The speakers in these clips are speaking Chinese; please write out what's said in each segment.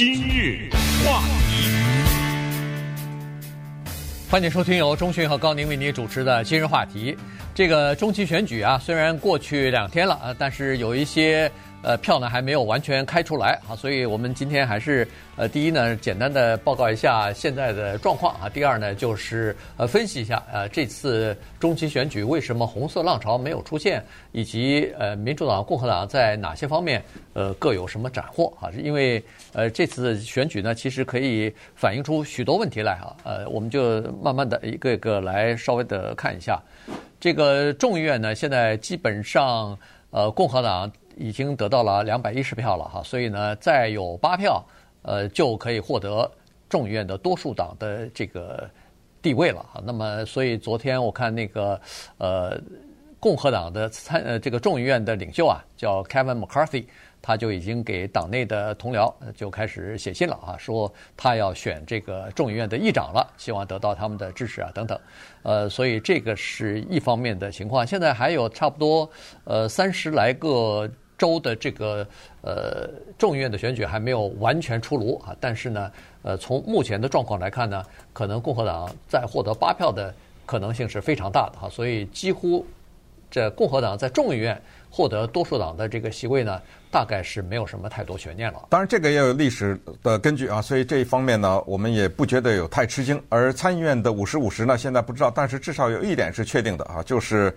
今日话题，欢迎收听由钟讯和高宁为您主持的今日话题。这个中期选举啊，虽然过去两天了啊，但是有一些。呃，票呢还没有完全开出来啊，所以我们今天还是呃，第一呢，简单的报告一下现在的状况啊。第二呢，就是呃，分析一下呃，这次中期选举为什么红色浪潮没有出现，以及呃，民主党、共和党在哪些方面呃各有什么斩获啊？因为呃，这次选举呢，其实可以反映出许多问题来哈。呃，我们就慢慢的一个一个来稍微的看一下。这个众议院呢，现在基本上呃，共和党。已经得到了两百一十票了哈，所以呢，再有八票，呃，就可以获得众议院的多数党的这个地位了哈。那么，所以昨天我看那个呃，共和党的参呃这个众议院的领袖啊，叫 Kevin McCarthy，他就已经给党内的同僚就开始写信了啊，说他要选这个众议院的议长了，希望得到他们的支持啊等等。呃，所以这个是一方面的情况。现在还有差不多呃三十来个。州的这个呃众议院的选举还没有完全出炉啊，但是呢，呃，从目前的状况来看呢，可能共和党再获得八票的可能性是非常大的哈，所以几乎这共和党在众议院获得多数党的这个席位呢，大概是没有什么太多悬念了。当然，这个也有历史的根据啊，所以这一方面呢，我们也不觉得有太吃惊。而参议院的五十五十呢，现在不知道，但是至少有一点是确定的啊，就是。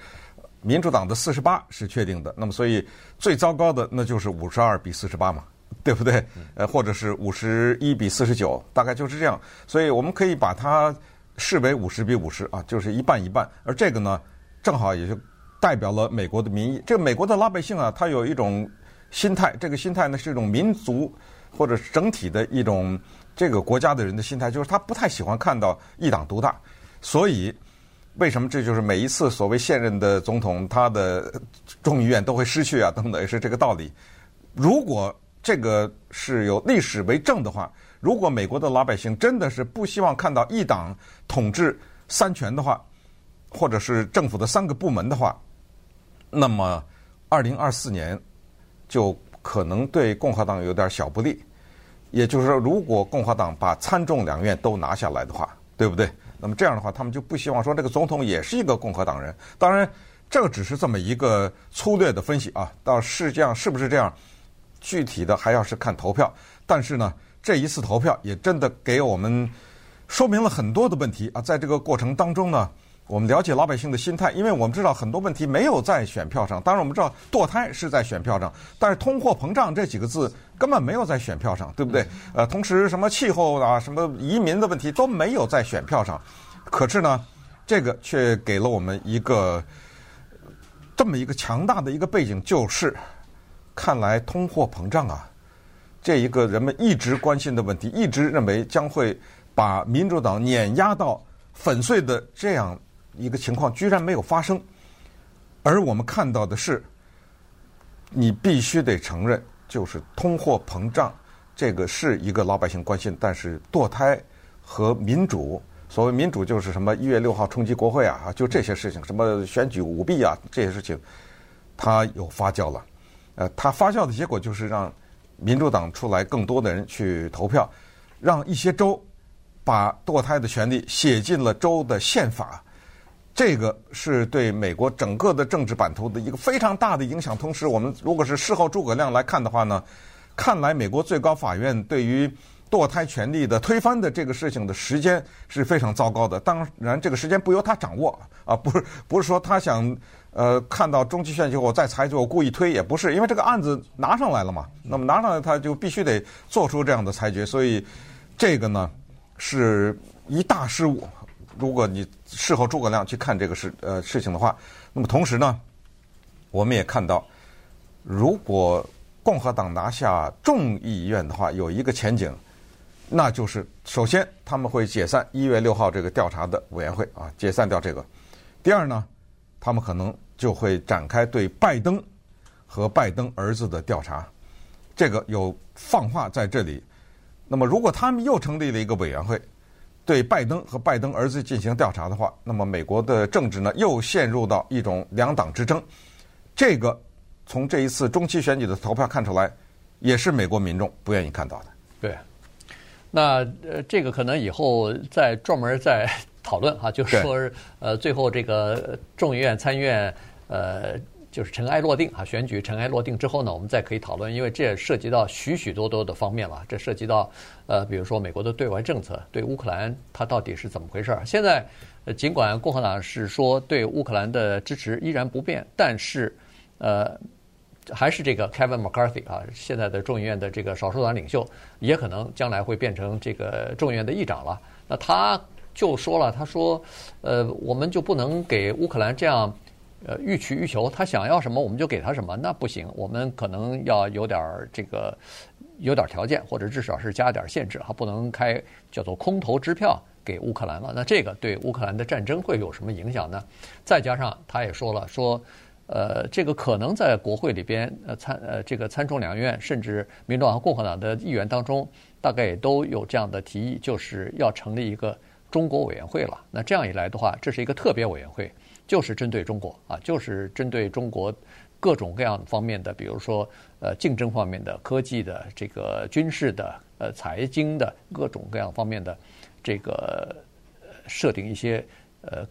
民主党的四十八是确定的，那么所以最糟糕的那就是五十二比四十八嘛，对不对？呃，或者是五十一比四十九，大概就是这样。所以我们可以把它视为五十比五十啊，就是一半一半。而这个呢，正好也就代表了美国的民意。这个美国的老百姓啊，他有一种心态，这个心态呢是一种民族或者整体的一种这个国家的人的心态，就是他不太喜欢看到一党独大，所以。为什么这就是每一次所谓现任的总统他的众议院都会失去啊？等等，也是这个道理。如果这个是有历史为证的话，如果美国的老百姓真的是不希望看到一党统治三权的话，或者是政府的三个部门的话，那么二零二四年就可能对共和党有点小不利。也就是说，如果共和党把参众两院都拿下来的话，对不对？那么这样的话，他们就不希望说这个总统也是一个共和党人。当然，这个只是这么一个粗略的分析啊。到是这样，是不是这样？具体的还要是看投票。但是呢，这一次投票也真的给我们说明了很多的问题啊。在这个过程当中呢。我们了解老百姓的心态，因为我们知道很多问题没有在选票上。当然，我们知道堕胎是在选票上，但是通货膨胀这几个字根本没有在选票上，对不对？呃，同时什么气候啊、什么移民的问题都没有在选票上。可是呢，这个却给了我们一个这么一个强大的一个背景，就是看来通货膨胀啊，这一个人们一直关心的问题，一直认为将会把民主党碾压到粉碎的这样。一个情况居然没有发生，而我们看到的是，你必须得承认，就是通货膨胀这个是一个老百姓关心，但是堕胎和民主，所谓民主就是什么一月六号冲击国会啊，就这些事情，什么选举舞弊啊这些事情，它有发酵了，呃，它发酵的结果就是让民主党出来更多的人去投票，让一些州把堕胎的权利写进了州的宪法。这个是对美国整个的政治版图的一个非常大的影响。同时，我们如果是事后诸葛亮来看的话呢，看来美国最高法院对于堕胎权利的推翻的这个事情的时间是非常糟糕的。当然，这个时间不由他掌握啊，不是不是说他想呃看到中期选举我再裁决，我故意推也不是，因为这个案子拿上来了嘛。那么拿上来他就必须得做出这样的裁决，所以这个呢是一大失误。如果你事后诸葛亮去看这个事呃事情的话，那么同时呢，我们也看到，如果共和党拿下众议院的话，有一个前景，那就是首先他们会解散一月六号这个调查的委员会啊，解散掉这个。第二呢，他们可能就会展开对拜登和拜登儿子的调查，这个有放话在这里。那么如果他们又成立了一个委员会，对拜登和拜登儿子进行调查的话，那么美国的政治呢又陷入到一种两党之争。这个从这一次中期选举的投票看出来，也是美国民众不愿意看到的。对，那呃，这个可能以后再专门再 讨论哈，就是说呃，最后这个众议院、参议院呃。就是尘埃落定啊，选举尘埃落定之后呢，我们再可以讨论，因为这涉及到许许多多的方面了。这涉及到呃，比如说美国的对外政策，对乌克兰它到底是怎么回事儿？现在尽管共和党是说对乌克兰的支持依然不变，但是呃，还是这个 Kevin McCarthy 啊，现在的众议院的这个少数党领袖，也可能将来会变成这个众议院的议长了。那他就说了，他说呃，我们就不能给乌克兰这样。呃，予取予求，他想要什么我们就给他什么，那不行，我们可能要有点儿这个，有点条件，或者至少是加点限制，还不能开叫做空头支票给乌克兰了。那这个对乌克兰的战争会有什么影响呢？再加上他也说了，说呃，这个可能在国会里边呃参呃这个参众两院，甚至民主党共和党的议员当中，大概也都有这样的提议，就是要成立一个中国委员会了。那这样一来的话，这是一个特别委员会。就是针对中国啊，就是针对中国各种各样方面的，比如说呃竞争方面的、科技的、这个军事的、呃财经的各种各样方面的这个设定一些呃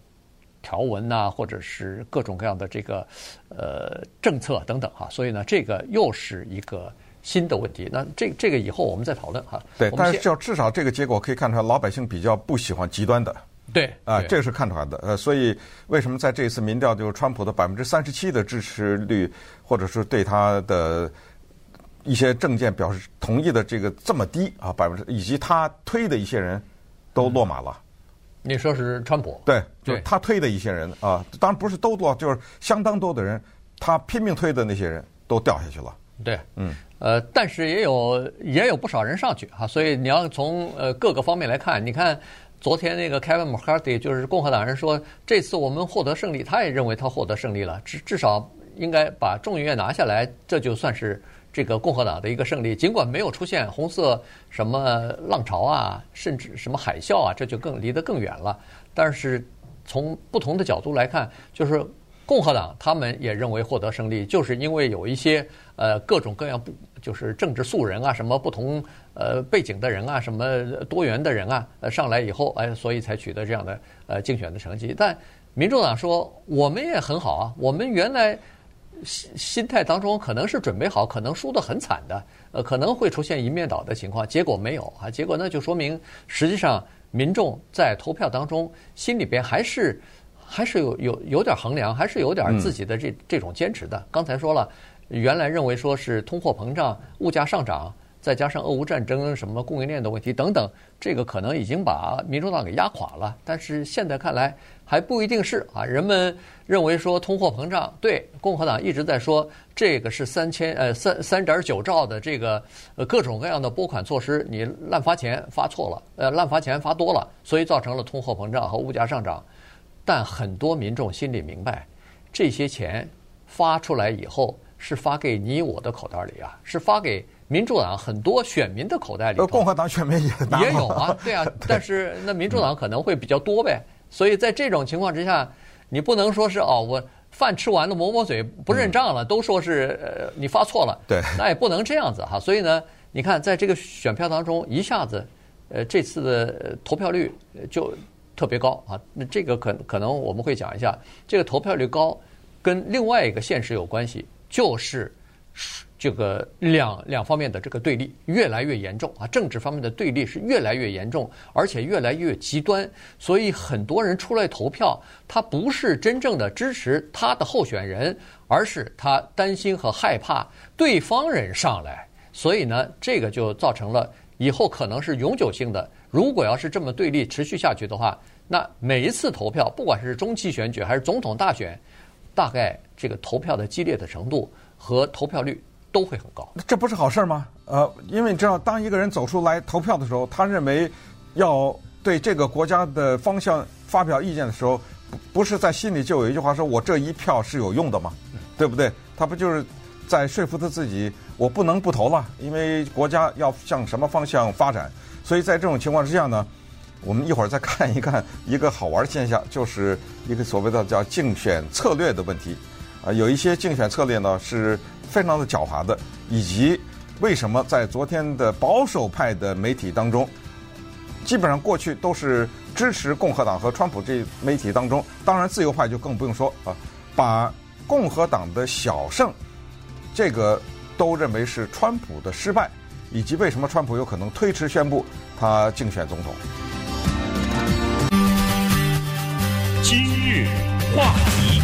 条文呐，或者是各种各样的这个呃政策等等哈。所以呢，这个又是一个新的问题。那这这个以后我们再讨论哈。对，但是就至少这个结果可以看出来，老百姓比较不喜欢极端的。对啊，这个是看出来的。呃，所以为什么在这一次民调，就是川普的百分之三十七的支持率，或者是对他的一些政见表示同意的这个这么低啊，百分之以及他推的一些人都落马了。嗯、你说是川普？对，就是他推的一些人啊，当然不是都落，就是相当多的人，他拼命推的那些人都掉下去了。对，嗯，呃，但是也有也有不少人上去哈，所以你要从呃各个方面来看，你看。昨天那个 Kevin McCarthy 就是共和党人说，这次我们获得胜利，他也认为他获得胜利了，至至少应该把众议院拿下来，这就算是这个共和党的一个胜利。尽管没有出现红色什么浪潮啊，甚至什么海啸啊，这就更离得更远了。但是从不同的角度来看，就是。共和党他们也认为获得胜利，就是因为有一些呃各种各样不就是政治素人啊，什么不同呃背景的人啊，什么多元的人啊，呃上来以后哎，所以才取得这样的呃竞选的成绩。但民主党说我们也很好啊，我们原来心心态当中可能是准备好，可能输得很惨的，呃可能会出现一面倒的情况，结果没有啊，结果呢就说明实际上民众在投票当中心里边还是。还是有有有点衡量，还是有点自己的这这种坚持的。刚才说了，原来认为说是通货膨胀、物价上涨，再加上俄乌战争、什么供应链的问题等等，这个可能已经把民主党给压垮了。但是现在看来还不一定是啊。人们认为说通货膨胀，对共和党一直在说这个是三千呃三三点九兆的这个呃各种各样的拨款措施，你滥发钱发错了，呃滥发钱发多了，所以造成了通货膨胀和物价上涨。但很多民众心里明白，这些钱发出来以后是发给你我的口袋里啊，是发给民主党很多选民的口袋里。共和党选民也也有啊，对啊。但是那民主党可能会比较多呗。所以在这种情况之下，你不能说是哦，我饭吃完了抹抹嘴不认账了，都说是呃你发错了。对，那也不能这样子哈。所以呢，你看在这个选票当中，一下子呃这次的投票率就。特别高啊！那这个可可能我们会讲一下，这个投票率高跟另外一个现实有关系，就是这个两两方面的这个对立越来越严重啊，政治方面的对立是越来越严重，而且越来越极端。所以很多人出来投票，他不是真正的支持他的候选人，而是他担心和害怕对方人上来。所以呢，这个就造成了以后可能是永久性的。如果要是这么对立持续下去的话，那每一次投票，不管是中期选举还是总统大选，大概这个投票的激烈的程度和投票率都会很高。这不是好事吗？呃，因为你知道，当一个人走出来投票的时候，他认为要对这个国家的方向发表意见的时候，不是在心里就有一句话说：“我这一票是有用的吗？”对不对？他不就是在说服他自己，我不能不投了，因为国家要向什么方向发展。所以在这种情况之下呢，我们一会儿再看一看一个好玩的现象，就是一个所谓的叫竞选策略的问题。啊，有一些竞选策略呢是非常的狡猾的，以及为什么在昨天的保守派的媒体当中，基本上过去都是支持共和党和川普这媒体当中，当然自由派就更不用说啊，把共和党的小胜，这个都认为是川普的失败，以及为什么川普有可能推迟宣布他竞选总统。今日话题，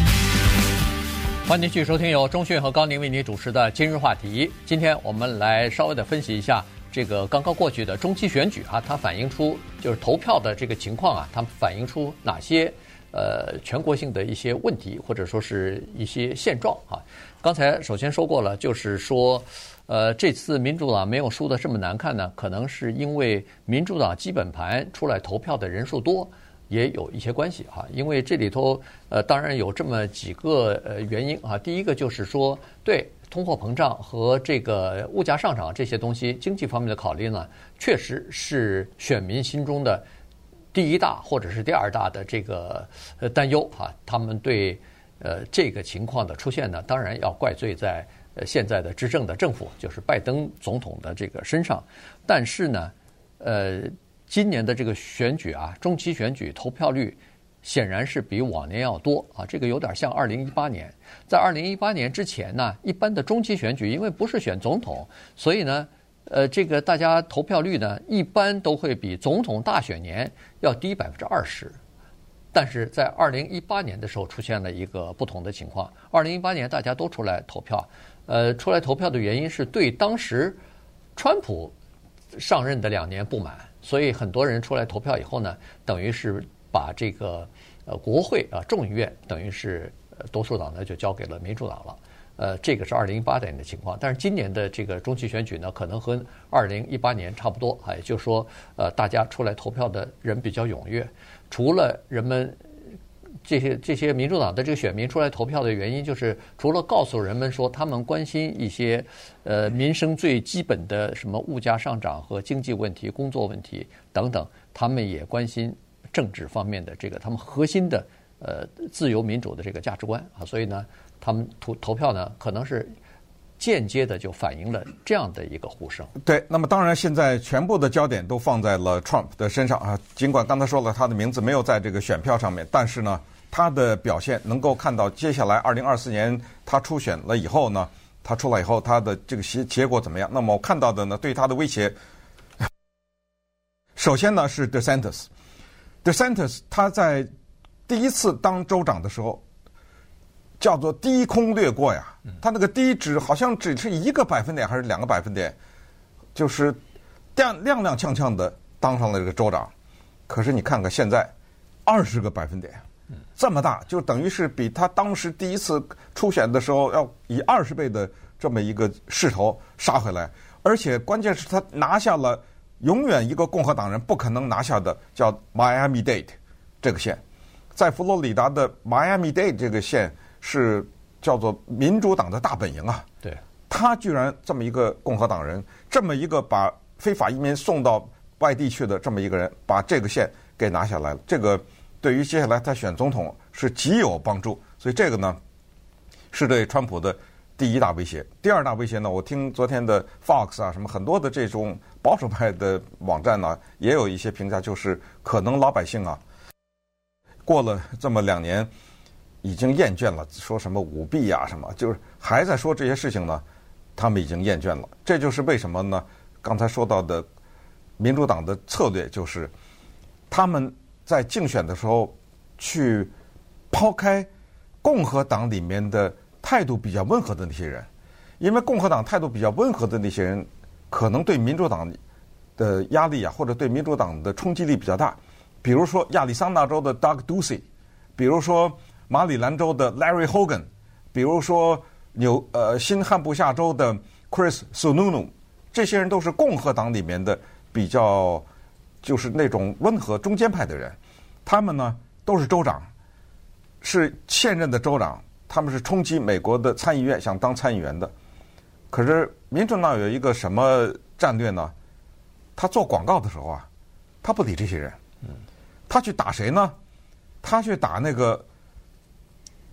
欢迎继续收听由钟讯和高宁为您主持的《今日话题》。今天我们来稍微的分析一下。这个刚刚过去的中期选举啊，它反映出就是投票的这个情况啊，它反映出哪些呃全国性的一些问题，或者说是一些现状啊。刚才首先说过了，就是说呃这次民主党没有输得这么难看呢，可能是因为民主党基本盘出来投票的人数多，也有一些关系哈。因为这里头呃当然有这么几个呃原因啊，第一个就是说对。通货膨胀和这个物价上涨这些东西，经济方面的考虑呢，确实是选民心中的第一大或者是第二大的这个呃担忧啊。他们对呃这个情况的出现呢，当然要怪罪在呃现在的执政的政府，就是拜登总统的这个身上。但是呢，呃，今年的这个选举啊，中期选举投票率。显然是比往年要多啊，这个有点像二零一八年。在二零一八年之前呢，一般的中期选举，因为不是选总统，所以呢，呃，这个大家投票率呢，一般都会比总统大选年要低百分之二十。但是在二零一八年的时候，出现了一个不同的情况。二零一八年大家都出来投票，呃，出来投票的原因是对当时川普上任的两年不满，所以很多人出来投票以后呢，等于是把这个。呃，国会啊，众议院等于是多数党呢就交给了民主党了。呃，这个是二零一八年的情况，但是今年的这个中期选举呢，可能和二零一八年差不多啊。也就是说，呃，大家出来投票的人比较踊跃。除了人们这些这些民主党的这个选民出来投票的原因，就是除了告诉人们说他们关心一些呃民生最基本的什么物价上涨和经济问题、工作问题等等，他们也关心。政治方面的这个他们核心的呃自由民主的这个价值观啊，所以呢，他们投投票呢，可能是间接的就反映了这样的一个呼声。对，那么当然现在全部的焦点都放在了 Trump 的身上啊，尽管刚才说了他的名字没有在这个选票上面，但是呢，他的表现能够看到接下来二零二四年他出选了以后呢，他出来以后他的这个结结果怎么样？那么我看到的呢，对他的威胁，首先呢是 DeSantis。DeSantis 他在第一次当州长的时候，叫做低空掠过呀，他那个低只好像只是一个百分点还是两个百分点，就是亮踉踉跄跄的当上了这个州长。可是你看看现在，二十个百分点，这么大，就等于是比他当时第一次初选的时候要以二十倍的这么一个势头杀回来，而且关键是他拿下了。永远一个共和党人不可能拿下的叫 Miami-Dade 这个县，在佛罗里达的 Miami-Dade 这个县是叫做民主党的大本营啊。对，他居然这么一个共和党人，这么一个把非法移民送到外地去的这么一个人，把这个县给拿下来了。这个对于接下来他选总统是极有帮助。所以这个呢，是对川普的。第一大威胁，第二大威胁呢？我听昨天的 Fox 啊，什么很多的这种保守派的网站呢，也有一些评价，就是可能老百姓啊，过了这么两年，已经厌倦了，说什么舞弊啊，什么，就是还在说这些事情呢，他们已经厌倦了。这就是为什么呢？刚才说到的民主党的策略，就是他们在竞选的时候去抛开共和党里面的。态度比较温和的那些人，因为共和党态度比较温和的那些人，可能对民主党的压力啊，或者对民主党的冲击力比较大。比如说亚利桑那州的 Doug Ducey，比如说马里兰州的 Larry Hogan，比如说纽呃新罕布夏州的 Chris Sununu，这些人都是共和党里面的比较就是那种温和中间派的人。他们呢都是州长，是现任的州长。他们是冲击美国的参议院，想当参议员的。可是民主党有一个什么战略呢？他做广告的时候啊，他不理这些人。他去打谁呢？他去打那个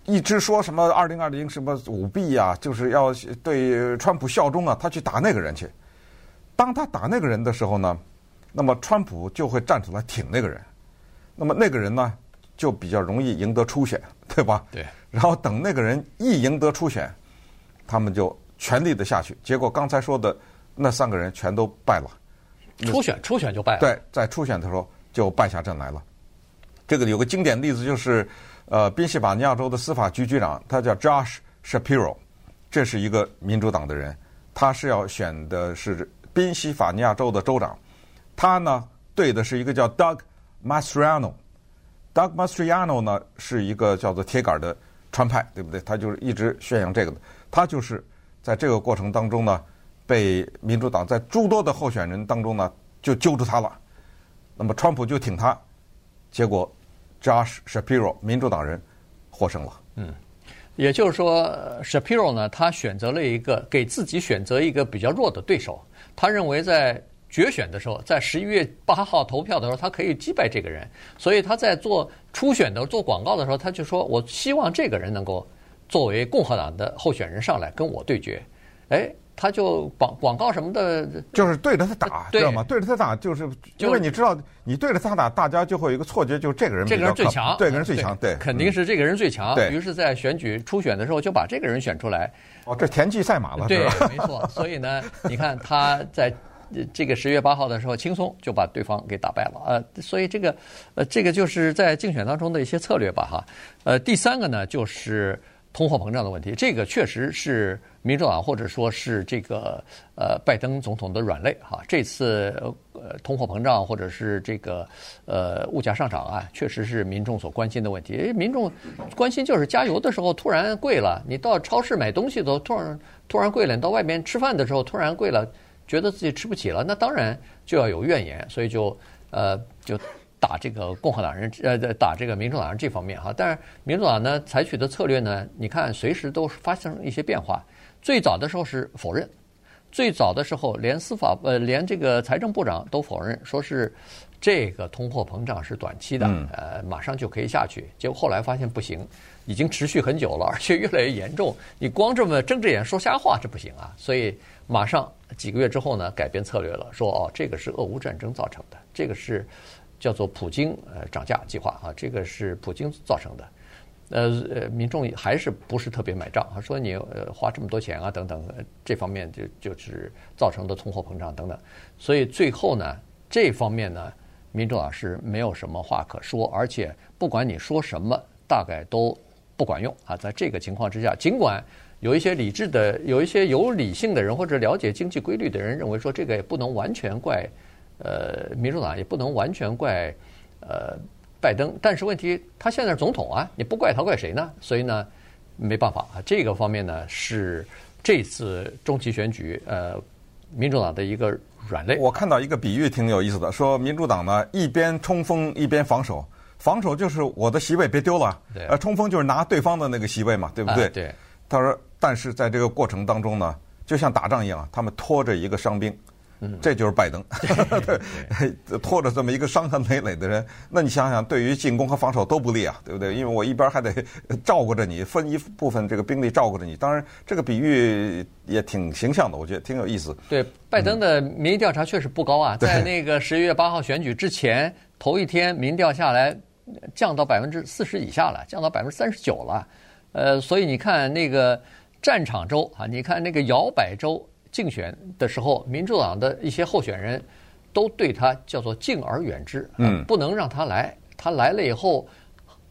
一直说什么二零二零什么舞弊啊，就是要对川普效忠啊，他去打那个人去。当他打那个人的时候呢，那么川普就会站出来挺那个人，那么那个人呢就比较容易赢得初选，对吧？对。然后等那个人一赢得初选，他们就全力的下去。结果刚才说的那三个人全都败了。初选初选就败了。对，在初选的时候就败下阵来了。这个有个经典例子就是，呃，宾夕法尼亚州的司法局局长，他叫 Josh Shapiro，这是一个民主党的人，他是要选的是宾夕法尼亚州的州长。他呢对的是一个叫 Doug Mastriano。Doug Mastriano 呢是一个叫做铁杆的川派，对不对？他就是一直宣扬这个的。他就是在这个过程当中呢，被民主党在诸多的候选人当中呢就揪住他了。那么川普就挺他，结果。Josh Shapiro，民主党人获胜了。嗯，也就是说，Shapiro 呢，他选择了一个给自己选择一个比较弱的对手。他认为在决选的时候，在十一月八号投票的时候，他可以击败这个人。所以他在做初选的做广告的时候，他就说：“我希望这个人能够作为共和党的候选人上来跟我对决。”哎。他就广广告什么的，就是对着他打，知道吗？对着他打，就是因为你知道，你对着他打，大家就会有一个错觉，就是这个人这个人最强，这个人最强，对，肯定是这个人最强。于是，在选举初选的时候，就把这个人选出来。哦，这田忌赛马了，对，没错。所以呢，你看他在这个十月八号的时候，轻松就把对方给打败了。呃，所以这个呃，这个就是在竞选当中的一些策略吧，哈。呃，第三个呢，就是。通货膨胀的问题，这个确实是民主党或者说是这个呃拜登总统的软肋哈。这次呃通货膨胀或者是这个呃物价上涨啊，确实是民众所关心的问题。民众关心就是加油的时候突然贵了，你到超市买东西都突然突然贵了，你到外面吃饭的时候突然贵了，觉得自己吃不起了，那当然就要有怨言，所以就呃就。打这个共和党人，呃，打这个民主党人这方面哈，但是民主党呢采取的策略呢，你看随时都发生一些变化。最早的时候是否认，最早的时候连司法呃连这个财政部长都否认，说是这个通货膨胀是短期的，呃，马上就可以下去。结果后来发现不行，已经持续很久了，而且越来越严重。你光这么睁着眼说瞎话，这不行啊！所以马上几个月之后呢，改变策略了，说哦，这个是俄乌战争造成的，这个是。叫做普京呃涨价计划啊，这个是普京造成的，呃呃，民众还是不是特别买账啊？说你呃花这么多钱啊等等，这方面就就是造成的通货膨胀等等，所以最后呢，这方面呢，民众啊是没有什么话可说，而且不管你说什么，大概都不管用啊。在这个情况之下，尽管有一些理智的、有一些有理性的人或者了解经济规律的人认为说，这个也不能完全怪。呃，民主党也不能完全怪呃拜登，但是问题他现在是总统啊，你不怪他怪谁呢？所以呢，没办法啊，这个方面呢是这次中期选举呃民主党的一个软肋。我看到一个比喻挺有意思的，说民主党呢一边冲锋一边防守，防守就是我的席位别丢了，对，呃，冲锋就是拿对方的那个席位嘛，对不对？啊、对。他说，但是在这个过程当中呢，就像打仗一样，他们拖着一个伤兵。嗯，这就是拜登，对，拖着这么一个伤痕累累的人，那你想想，对于进攻和防守都不利啊，对不对？因为我一边还得照顾着你，分一部分这个兵力照顾着你。当然，这个比喻也挺形象的，我觉得挺有意思。对，拜登的民意调查确实不高啊，在那个十一月八号选举之前头一天，民调下来降到百分之四十以下了，降到百分之三十九了。呃，所以你看那个战场州啊，你看那个摇摆州。竞选的时候，民主党的一些候选人都对他叫做敬而远之，嗯，不能让他来，他来了以后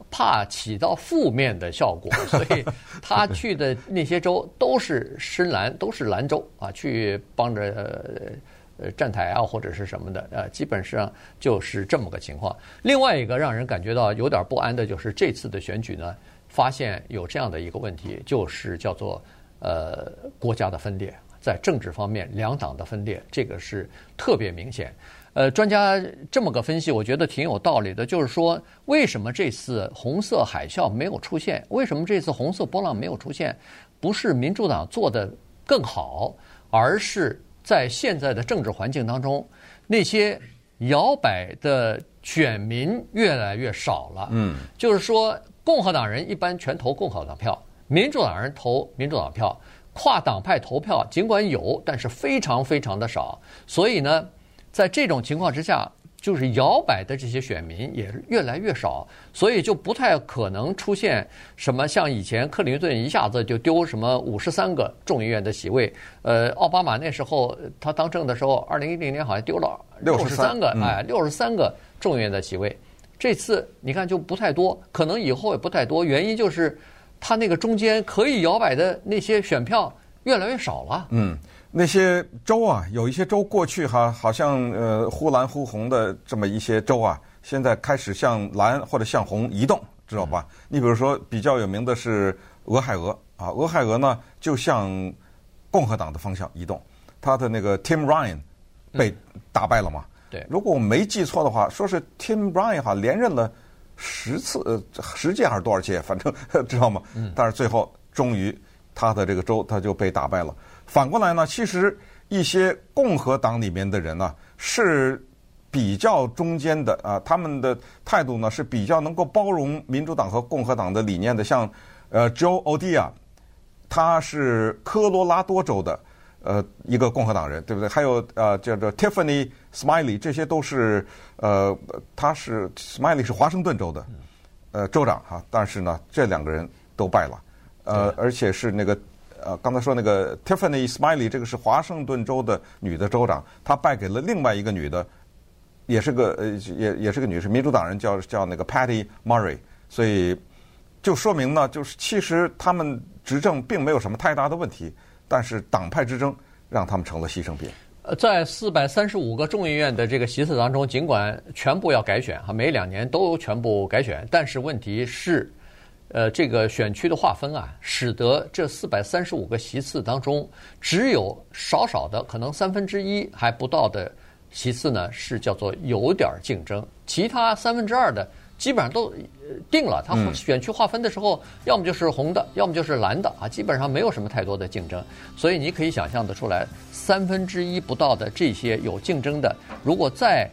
怕起到负面的效果，所以他去的那些州都是深蓝，都是蓝州啊，去帮着呃站台啊或者是什么的，呃，基本上就是这么个情况。另外一个让人感觉到有点不安的就是这次的选举呢，发现有这样的一个问题，就是叫做呃国家的分裂。在政治方面，两党的分裂，这个是特别明显。呃，专家这么个分析，我觉得挺有道理的。就是说，为什么这次红色海啸没有出现？为什么这次红色波浪没有出现？不是民主党做得更好，而是在现在的政治环境当中，那些摇摆的选民越来越少了。嗯，就是说，共和党人一般全投共和党票，民主党人投民主党票。跨党派投票尽管有，但是非常非常的少。所以呢，在这种情况之下，就是摇摆的这些选民也越来越少，所以就不太可能出现什么像以前克林顿一下子就丢什么五十三个众议院的席位。呃，奥巴马那时候他当政的时候，二零一零年好像丢了六十三个，哎，六十三个众议院的席位。这次你看就不太多，可能以后也不太多，原因就是他那个中间可以摇摆的那些选票越来越少了。嗯。那些州啊，有一些州过去哈，好像呃忽蓝忽红的这么一些州啊，现在开始向蓝或者向红移动，知道吧？你比如说比较有名的是俄亥俄啊，俄亥俄呢就向共和党的方向移动，他的那个 Tim Ryan 被打败了嘛？对，如果我没记错的话，说是 Tim Ryan 哈连任了十次呃十届还是多少届，反正 知道吗？但是最后终于他的这个州他就被打败了。反过来呢，其实一些共和党里面的人呢是比较中间的啊，他们的态度呢是比较能够包容民主党和共和党的理念的。像呃，Joe O'Dea，他是科罗拉多州的呃一个共和党人，对不对？还有呃叫做 Tiffany Smiley，这些都是呃他是 Smiley 是华盛顿州的呃州长哈，但是呢这两个人都败了，呃而且是那个。呃，刚才说那个 Tiffany Smiley，这个是华盛顿州的女的州长，她败给了另外一个女的，也是个呃，也也是个女士，民主党人叫叫那个 Patty Murray，所以就说明呢，就是其实他们执政并没有什么太大的问题，但是党派之争让他们成了牺牲品。呃，在四百三十五个众议院的这个席次当中，尽管全部要改选哈，每两年都全部改选，但是问题是。呃，这个选区的划分啊，使得这四百三十五个席次当中，只有少少的可能三分之一还不到的席次呢，是叫做有点竞争。其他三分之二的基本上都定了。它选区划分的时候，要么就是红的，要么就是蓝的啊，基本上没有什么太多的竞争。所以你可以想象得出来，三分之一不到的这些有竞争的，如果再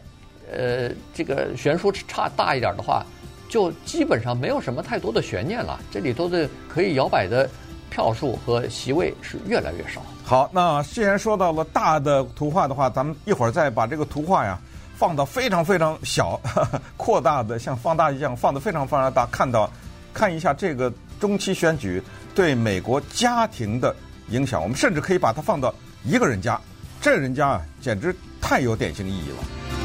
呃这个悬殊差大一点的话。就基本上没有什么太多的悬念了，这里头的可以摇摆的票数和席位是越来越少。好，那既然说到了大的图画的话，咱们一会儿再把这个图画呀放到非常非常小，呵 呵扩大的像放大一样放的非常非常大，看到看一下这个中期选举对美国家庭的影响。我们甚至可以把它放到一个人家，这人家啊简直太有典型意义了。